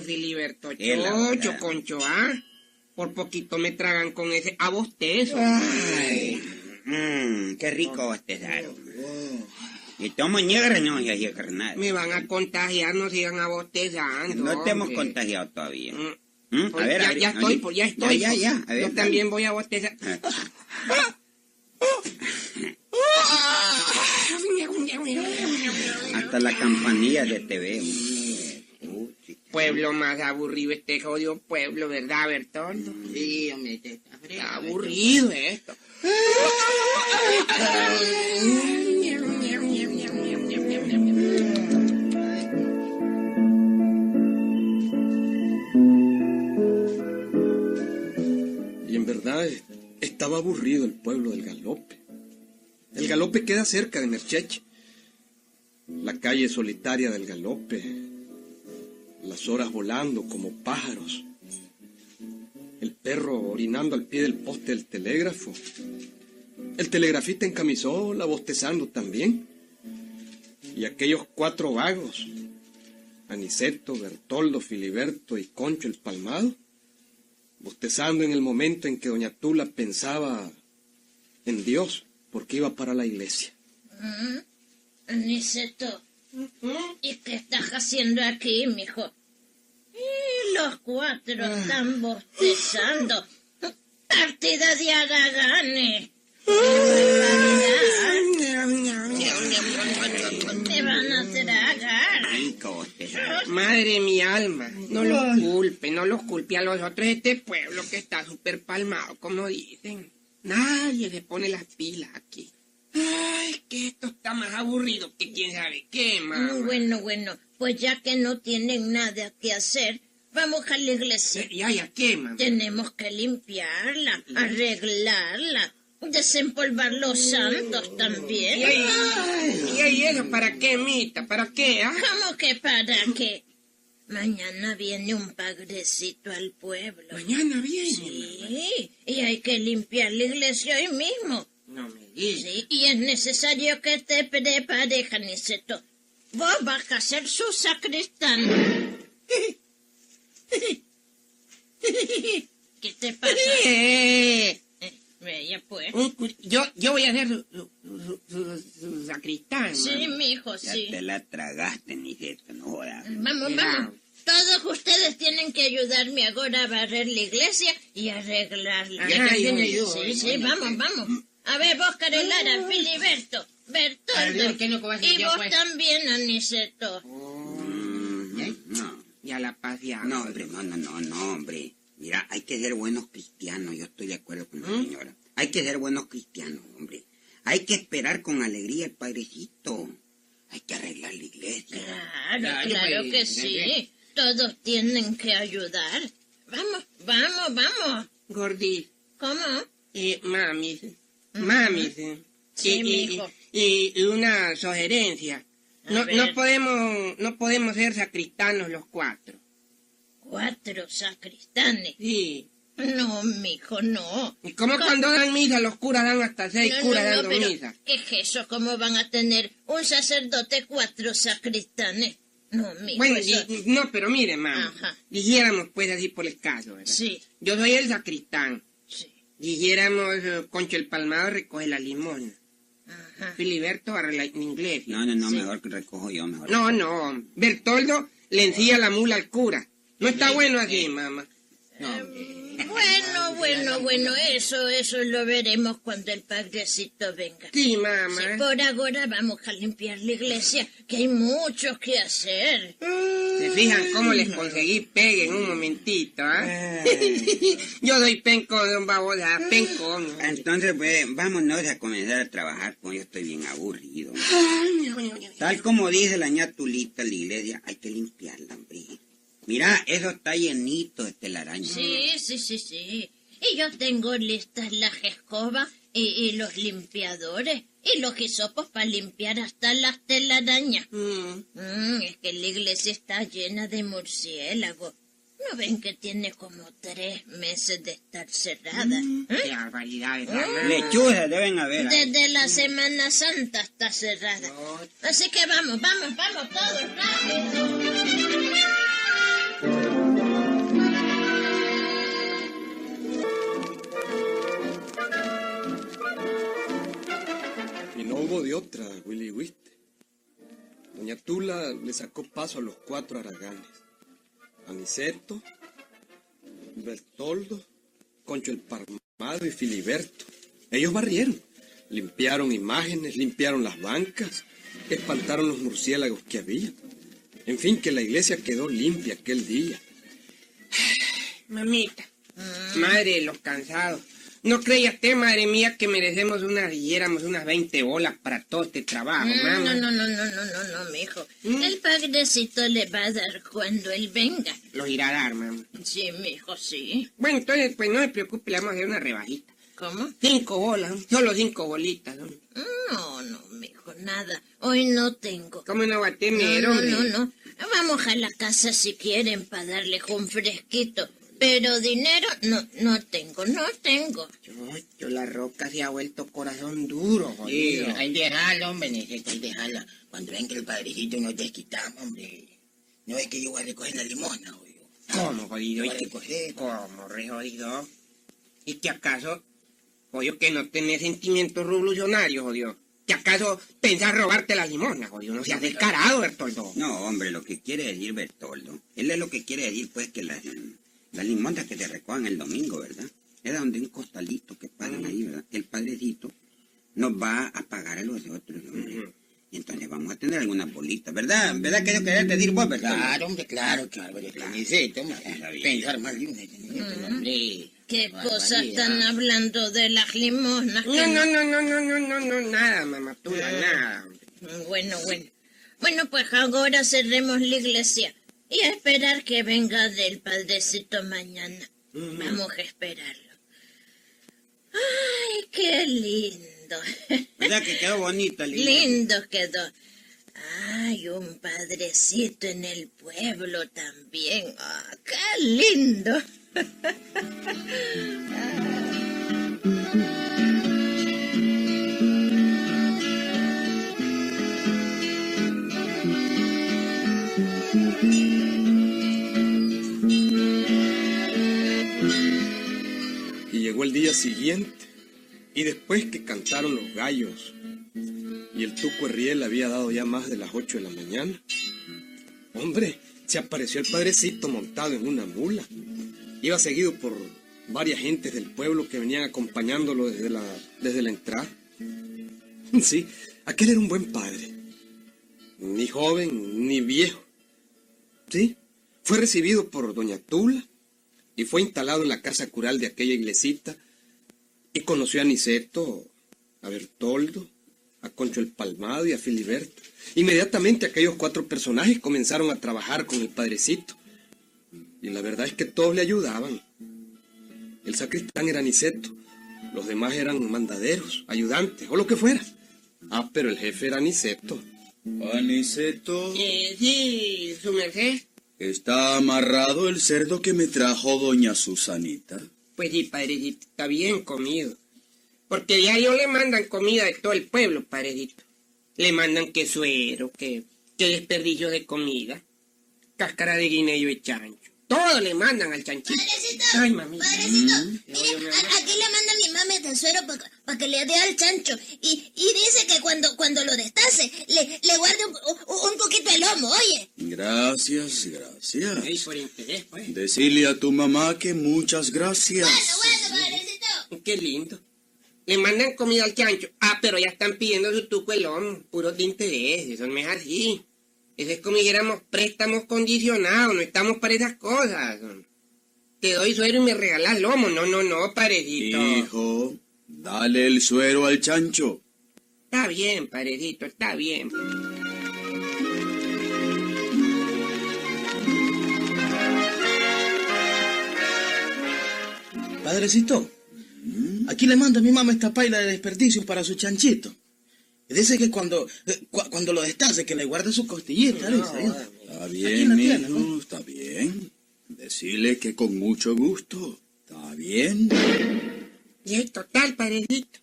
Chocho, Filiberto, chocho, concho, ¿ah? Por poquito me tragan con ese abostezo. Ay, mmm, qué rico bostezaron. Y tomo negra, no, ya ya carnal. Me van a contagiar, no sigan abostezando. No te hemos contagiado todavía. Mm, ¿Mm? A pues ver, ya, a ver, ya a estoy, pues ya estoy. Ya, pues. ya, ya. A ver, Yo también voy a bostezar. Hasta la campanilla de TV. Pueblo más aburrido este jodido pueblo, ¿verdad, Bertoldo? Sí, hombre, te está Está aburrido esto. Y en verdad estaba aburrido el pueblo del Galope. El Galope queda cerca de Mercheche. La calle solitaria del Galope. Las horas volando como pájaros. El perro orinando al pie del poste del telégrafo. El telegrafista en camisola bostezando también. Y aquellos cuatro vagos. Aniceto, Bertoldo, Filiberto y Concho el Palmado bostezando en el momento en que doña Tula pensaba en Dios, porque iba para la iglesia. Aniceto, ¿y qué estás haciendo aquí, mijo? Los cuatro están bostezando. Partida de Araganes. Me van a tragar. Madre mi alma, no los culpe, no los culpe a los otros de este pueblo que está súper palmado, como dicen. Nadie se pone las pilas aquí. Ay, que esto está más aburrido que quién sabe qué, mamá. Bueno, bueno, pues ya que no tienen nada que hacer, vamos a la iglesia. Ya, ya, ¿qué, mamá? Tenemos que limpiarla, arreglarla, desempolvar los santos también. ¿Y ahí, y ahí para qué, Mita? ¿Para qué, ah? ¿Cómo que para qué? Mañana viene un padrecito al pueblo. Mañana viene. Sí, y hay que limpiar la iglesia hoy mismo. No me digas. Sí, y es necesario que te prepares, Janiceto. Vos vas a ser su sacristán. ¿Qué te pasa? Eh, Bella, pues. yo, yo voy a ser su, su, su- su- su sacristán. Sí, mamá. mijo, Ya sí. te la tragaste, Niceto, no jodas. Vamos, vamos. Todos ustedes tienen que ayudarme ahora a barrer la iglesia y arreglarla. También yo- ayudo, Sí, sí, vamos, vamos. A ver, vos, Carolara, Filiberto, Bertoldo. Adiós, ¿qué no Y yo, vos pues? también, Aniceto. Mm, no, Ya la paz ya. no, hombre, no, no, no, no, hombre. Mira, hay que ser buenos cristianos, yo estoy de acuerdo con la ¿Mm? señora. Hay que ser buenos cristianos, hombre. Hay que esperar con alegría al Padrecito. Hay que arreglar la iglesia. Claro, Claro, claro pues, que ¿de sí. Todos tienen que ayudar. Vamos, vamos, vamos. Gordis. ¿Cómo? Y mami, mami, sí. Sí, y- y una sugerencia. No, no podemos, no podemos ser sacristanos los cuatro. Cuatro sacristanes. Sí. No, mijo, no. ¿Y cómo cuando dan misa los curas dan hasta seis No, curas no, no, dando pero misa? ¿qué es eso? ¿Cómo van a tener un sacerdote cuatro sacristanes? No, mijo, Bueno, eso- y- y- no, pero mire, mamá. Ajá. Dijéramos pues así por el caso, ¿verdad? Sí, Yo soy el sacristán. sí. Dijéramos, eh, Concho el Palmado recoge la limón. Ajá. Filiberto barre la inglés. No, no, no, Sí. mejor que recojo yo, mejor. No, no. Bertoldo le encilla la mula al cura. No está bueno así, mamá. Bueno, bueno, bueno, eso, eso lo veremos cuando el padrecito venga. Sí, mamá. por ahora vamos a limpiar la iglesia, que hay mucho que hacer. ¿Se fijan cómo les conseguí pegue en un momentito, ah? Yo doy penco, don Babosa, penco. Entonces, pues, vámonos a comenzar a trabajar, porque yo estoy bien aburrido. Tal como dice la ña Tulita, la iglesia, hay que limpiarla, hombre. Mira, eso está llenito de telaraña. Sí, sí, sí, sí. Y yo tengo listas las escobas y, y los limpiadores y los hisopos para limpiar hasta las telarañas. Mm. Mm, es que la iglesia está llena de murciélagos. ¿No ven que tiene como tres meses de estar cerrada? ¿Eh? Qué barbaridad, ¿verdad, mamá? Lechuzas deben haber. ahí. Desde la Semana Santa está cerrada. Así que vamos, vamos, vamos todos rápido. Tula le sacó paso a los cuatro araganes. Aniceto, Bertoldo, Concho el Parmado y Filiberto. Ellos barrieron, limpiaron imágenes, limpiaron las bancas, espantaron los murciélagos que había. En fin, que la iglesia quedó limpia aquel día. Mamita, madre de los cansados. ¿No creía usted, madre mía, que merecemos unas, diéramos unas 20 bolas para todo este trabajo, No, mamá? no, no, no, no, no, no, no, mijo. El padrecito le va a dar cuando él venga. Los irá a dar, mamá. Sí, mijo, sí. Bueno, entonces, pues no se preocupe, le vamos a hacer una rebajita. ¿Cómo? Cinco bolas, solo cinco bolitas. ¿no? No, no, mijo, nada. Hoy no tengo. ¿Cómo no va a No, tener, no, hombre? no, no. Vamos a la casa si quieren para darles un fresquito. Pero dinero no, no tengo, no tengo. Yo, yo, la roca se ha vuelto corazón duro, Sí, jodido. hay que dejarlo, hombre, necesito, hay dejarla. Cuando ven que el padrecito nos desquitamos, hombre. No es que yo voy a recoger la limosna, oye. ¿Cómo, jodido? ¿Y Yo voy a qué- recoger. ¿Cómo, re jodido? ¿Y que acaso, jodido, que no tenés sentimientos revolucionarios, jodido? ¿Que acaso pensás robarte la limosna, jodido? No seas descarado, Bertoldo. No, hombre, lo que quiere decir Bertoldo, él es lo que quiere decir, pues, que las, las limondas que te recojan el domingo, ¿verdad? Es donde un costalito que pagan ahí, ¿verdad? El padrecito nos va a pagar a los otros, hombre. Y entonces vamos a tener algunas bolitas, ¿verdad? ¿Verdad que yo quería decir vos, Bertoldo? Claro, hombre, claro, claro, Claro. necesito, pensar más de una, hombre. ¿Qué cosas están hablando de las limosnas? No, no, no, no, no, no, no, no, nada, mamá, tú, nada. hombre. Bueno, bueno. Bueno, pues ahora cerremos la iglesia y a esperar que venga del padrecito mañana. Vamos a esperarlo. Ay, qué lindo. ¿Verdad que quedó bonita la iglesia? lindo quedó. Ay, un padrecito en el pueblo también. Ah, qué lindo. Y llegó el día siguiente, y después que cantaron los gallos, y el tuco Riel había dado ya más de las ocho de la mañana, hombre, se apareció el padrecito montado en una mula. Iba seguido por varias gentes del pueblo que venían acompañándolo desde la, desde la entrada. Sí, aquel era un buen padre, ni joven ni viejo. Sí, fue recibido por doña Tula y fue instalado en la casa cural de aquella iglesita y conoció a Niceto, a Bertoldo, a Concho el Palmado y a Filiberto. Inmediatamente aquellos cuatro personajes comenzaron a trabajar con el padrecito. Y la verdad es que todos le ayudaban. El sacristán era Niceto, los demás eran mandaderos, ayudantes o lo que fuera. Ah, pero el jefe era Niceto. Aniceto, Eh, sí, su merced. ¿está amarrado el cerdo que me trajo doña Susanita? Pues sí, padrecito, está bien comido. Porque diario le mandan comida de todo el pueblo, padrecito. Le mandan que suero, que, que desperdicio de comida, cáscara de guineo y chancho. Todo le mandan al chanchito. Padrecito, Ay, mamita. padrecito, Mm. mire, Oye, mi amor. a- aquí le manda mi mami de suero para que le dé al chancho. Y, y dice que cuando, cuando lo destace, le, le guarde un, un- un poquito el lomo, oye. Gracias, Ey, gracias. por interés, pues. Decirle a tu mamá que muchas gracias. bueno, padrecito. Qué lindo. Le mandan comida al chancho. Ah, pero ya están pidiendo su tuco el lomo. Puros de interés. Eso no es así. Eso es como dijéramos préstamos condicionados. No estamos para esas cosas. Te doy suero y me regalas lomo. No, no, no, parecito. Hijo, dale el suero al chancho. Está bien, parecito, está bien. Padrecito, aquí le mando a mi mamá esta paila de desperdicio para su chanchito. Dice que cuando, eh, cu- cuando lo destace, que le guarde su costillita. dice. Está Aquí bien, la tiene, ¿no? está bien. Decirle que con mucho gusto. ¿Está bien? Y es total, padrecito.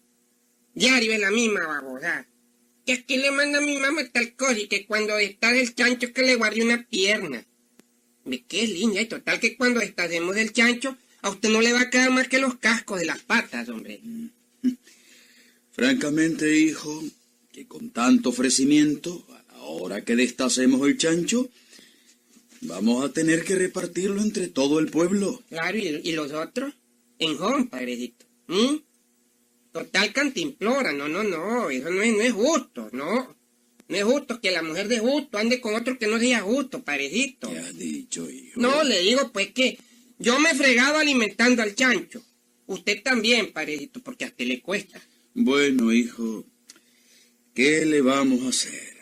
Diario es la misma babosa. Que es que le manda a mi mamá tal cosa y que cuando está del chancho que le guarde una pierna. Ve qué linda, y total que cuando estacemos del chancho, a usted no le va a quedar más que los cascos de las patas, hombre. Francamente, hijo, que con tanto ofrecimiento, a la hora que destacemos el chancho, vamos a tener que repartirlo entre todo el pueblo. Claro, ¿y, y los otros? En home, padrecito. ¿Mm? Total cantimplora, no, no, no, eso no es, no es justo, no. No es justo que la mujer de justo ande con otro que no sea justo, padrecito. ¿Qué has dicho, hijo? No, le digo pues que yo me he fregado alimentando al chancho. Usted también, padrecito, porque a usted le cuesta. Bueno, hijo, ¿qué le vamos a hacer?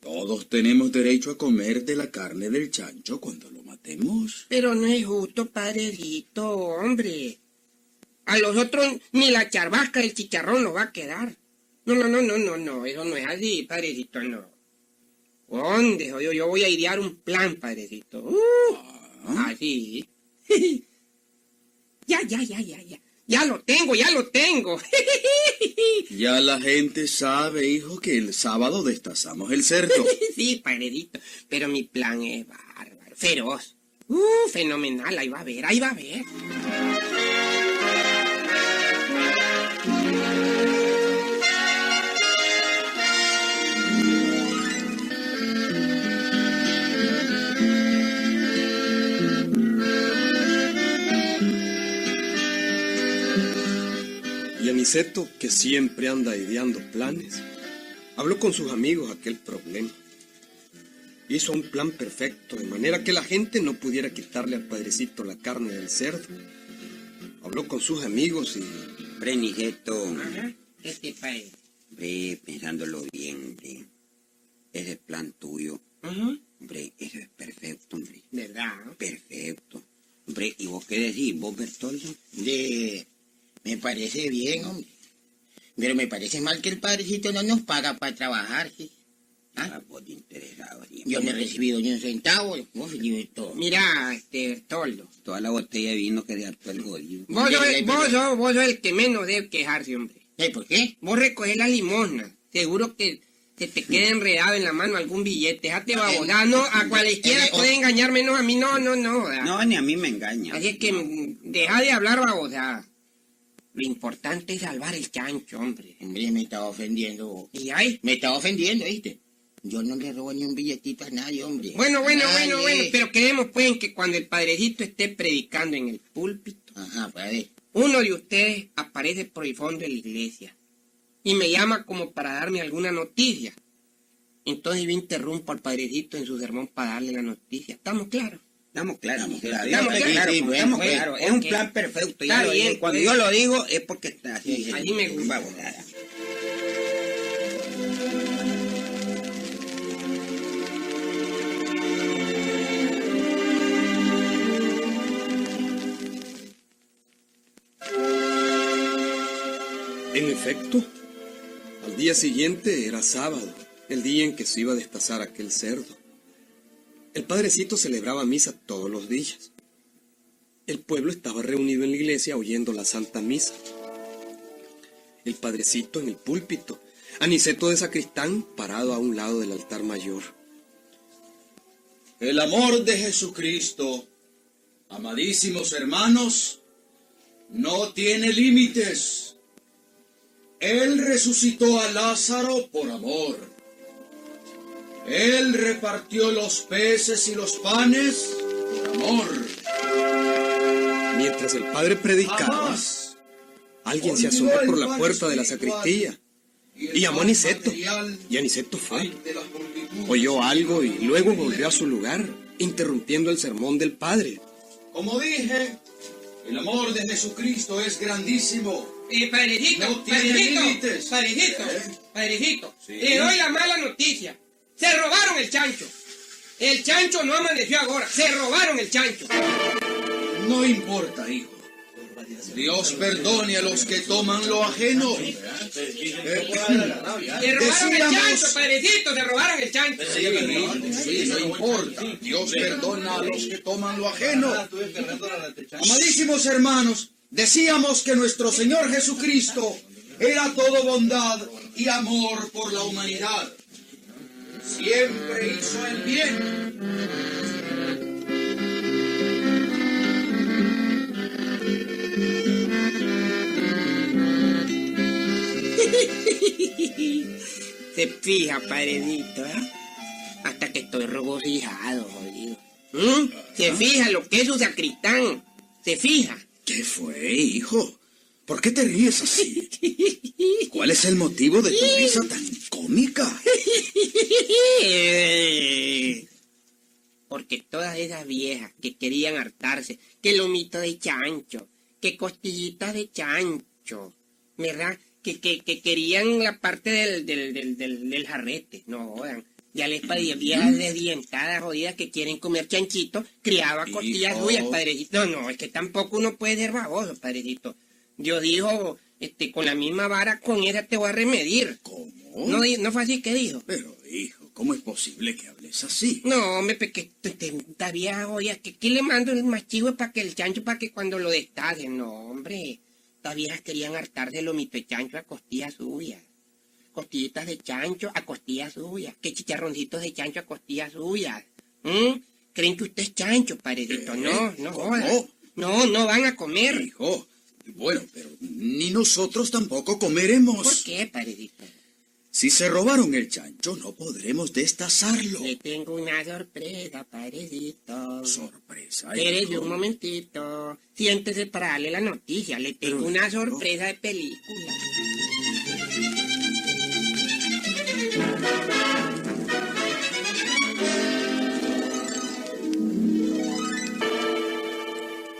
Todos tenemos derecho a comer de la carne del chancho cuando lo matemos. Pero no es justo, padrecito, hombre. A los otros ni la charbasca del chicharrón lo va a quedar. No, no, no, no, no, no, eso no es así, padrecito, no. ¿Dónde? Yo, yo voy a idear un plan, padrecito. Uh, así. ya, ya, ya, ya, ya. Ya lo tengo, ya lo tengo. Ya la gente sabe, hijo, que el sábado destazamos el cerdo. sí, padrecito, pero mi plan es bárbaro, feroz. Uh, fenomenal, ahí va a ver, ahí va a ver. Y Aniceto, que siempre anda ideando planes, habló con sus amigos aquel problema. Hizo un plan perfecto, de manera que la gente no pudiera quitarle al padrecito la carne del cerdo. Habló con sus amigos y Hombre, Niceto, Ajá, este padre. hombre, pensándolo bien, hombre. Ese plan tuyo, Ujú, hombre, eso es perfecto, hombre. ¿Verdad? Perfecto. Hombre, ¿y vos qué decís, vos, Bertoldo? De... Me parece bien, hombre. Pero me parece mal que el padrecito no nos paga para trabajar, ¿sí? ¿Ah? Ah, vos interesado. sí, Yo no he recibido ni un centavo, vos todo. Mira, este Bertoldo. Toda la botella de vino que de harto el jodido. Vos sos, vos, sos, vos sos el que menos debe quejarse, hombre. ¿Eh, ¿Por qué? Vos recogés la limosna. Seguro que se te queda enredado en la mano algún billete. Déjate babosar. No, a cualquiera eh, puede engañar menos a mí. No, no, no. ¿verdad? No, ni a mí me engaña. Así es que deja de hablar babosada. Lo importante es salvar el chancho, hombre. Hombre, me estaba ofendiendo. Y ahí. Me estaba ofendiendo, ¿viste? Yo no le robo ni un billetito a nadie, hombre. Bueno, bueno, Nadie. bueno, bueno. Pero quedemos pues en que cuando el padrecito esté predicando en el púlpito, Ajá, padre. uno de ustedes aparece por el fondo de la iglesia y me llama como para darme alguna noticia. Entonces yo interrumpo al padrecito en su sermón para darle la noticia. ¿Estamos claros? Estamos claros, Estamos claros. estamos Sí, claros, sí, estamos bueno, claros. pues, Es un plan perfecto. Está Ya lo bien. Cuando pues. yo lo digo es porque está así. Sí, me gusta. En efecto, al día siguiente era sábado, el día en que se iba a destazar aquel cerdo. El padrecito celebraba misa todos los días. El pueblo estaba reunido en la iglesia oyendo la Santa Misa. El padrecito en el púlpito, Aniceto de sacristán parado a un lado del altar mayor. El amor de Jesucristo, amadísimos hermanos, no tiene límites. Él resucitó a Lázaro por amor. Él repartió los peces y los panes por amor. Mientras el padre predicaba, Jamás alguien se asomó por la puerta de la sacristía y llamó a Aniceto. Y Aniceto fue. Oyó algo y luego volvió a su lugar, interrumpiendo el sermón del padre. Como dije, el amor de Jesucristo es grandísimo. Eh, padrecito, No ¿Eh? padrecito, Sí. le doy la mala noticia. Se robaron el chancho. El chancho no amaneció ahora, se robaron el chancho. No importa, hijo. Dios perdone a los que toman lo ajeno. Se robaron el chancho, padrecito, se robaron el chancho. Sí, no importa. Dios perdona a los que toman lo ajeno. Amadísimos hermanos, decíamos que nuestro Señor Jesucristo era todo bondad y amor por la humanidad. Siempre hizo el bien. Se fija, padrecito, ¿eh? Hasta que estoy regocijado, jodido. ¿Mm? Se fija lo que es un sacristán. Se fija. ¿Qué fue, hijo? ¿Por qué te ríes así? ¿Cuál es el motivo de tu risa tan cómica? Porque todas esas viejas que querían hartarse, que lomito de chancho, que costillitas de chancho, ¿verdad? Que, que, que querían la parte del, del, del, del, del jarrete, no jodan. Ya les pedía viejas desdientadas, jodidas, que quieren comer chanchito, criaba costillas Hijo. suyas, padrecito. No, no, es que tampoco uno puede ser baboso, padrecito. Dios dijo, este, con la misma vara, con esa te voy a remedir. ¿Cómo? No, no fue así que dijo. Pero, hijo, ¿cómo es posible que hables así? No, hombre, porque esta vieja joya, que ¿qué le mando el machivo para que el chancho, para que cuando lo destacen? No, hombre, estas viejas querían hartar de lomito de chancho a costillas suyas. Costillitas de chancho a costillas suyas. Que chicharroncitos de chancho a costillas suyas. ¿Mm? ¿Creen que usted es chancho, paredito? No, no jodan. No, no van a comer. Hijo, bueno, pero ni nosotros tampoco comeremos. ¿Por qué, paredito? Si se robaron el chancho, no podremos destazarlo. Le tengo una sorpresa, paredito. Sorpresa. Espérese un momentito. Siéntese para darle la noticia. Le tengo Pero, una sorpresa de película.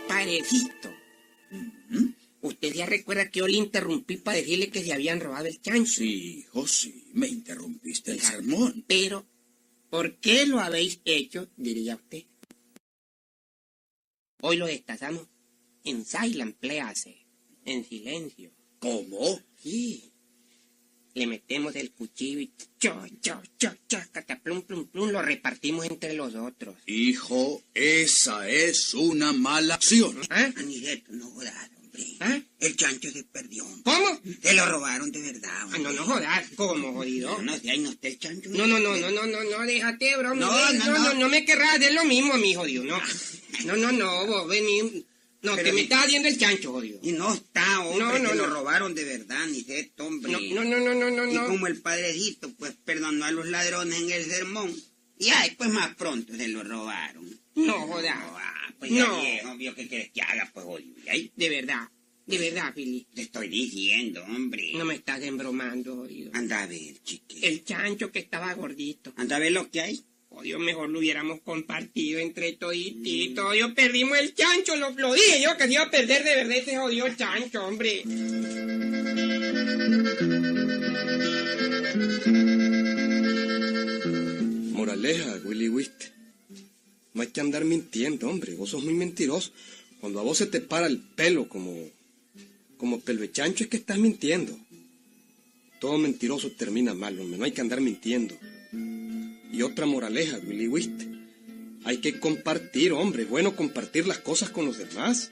Parecito. Ya recuerda que yo le interrumpí para decirle que se habían robado el chancho. Sí, hijo, sí, me interrumpiste el sermón. Pero, ¿por qué lo habéis hecho? Diría usted. Hoy lo destazamos en silent place, en silencio. ¿Cómo? Sí. Le metemos el cuchillo y cho, cho, cho, cho, cataplum, plum, plum, lo repartimos entre los otros. Hijo, esa es una mala acción. ¿Ah? No hombre. ¿Ah? El chancho se perdió. ¿Cómo? Se lo robaron de verdad, Ah, no, no jodas, ¿cómo, jodido? No, no, si ahí no está el chancho. No, no, no, no, no, no, no, déjate, de broma. No, No, no, no, no, no. no me querrás hacer lo mismo a mí, jodido, no. No, no, no, vos vení. No, Pero que me estás haciendo el chancho, jodido. Y no está, hombre, No, no, se lo no. robaron de verdad, Aniceto, hombre. No, no, no, no, no, no, Y no. como el padrecito, pues, perdonó a los ladrones en el sermón. Y ay, pues más pronto se lo robaron. No, jodas. Ah, pues No. viejo, vio que quieres que haga, pues, jodido. Y ahí De verdad, de verdad, Fili. te estoy diciendo, hombre. No me estás embromando, jodido. Anda a ver, chique. El chancho que estaba gordito. Anda a ver lo que hay. Odio, mejor lo hubiéramos compartido entre todititos. Yo perdimos el chancho, lo, lo dije yo que se iba a perder de verdad ese jodido chancho, hombre. Moraleja, Willy Wist. No hay que andar mintiendo, hombre. Vos sos muy mentiroso. Cuando a vos se te para el pelo como, como pelo de chancho es que estás mintiendo. Todo mentiroso termina mal, hombre. No hay que andar mintiendo. Y otra moraleja, Willy Wist. Hay que compartir, hombre. Es bueno compartir las cosas con los demás.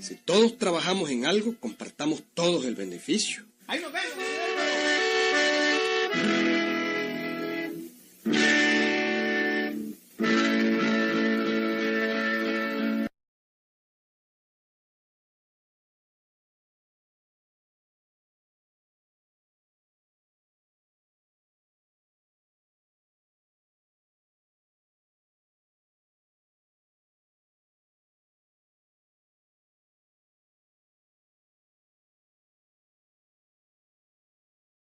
Si todos trabajamos en algo, compartamos todos el beneficio. Ahí nos vemos.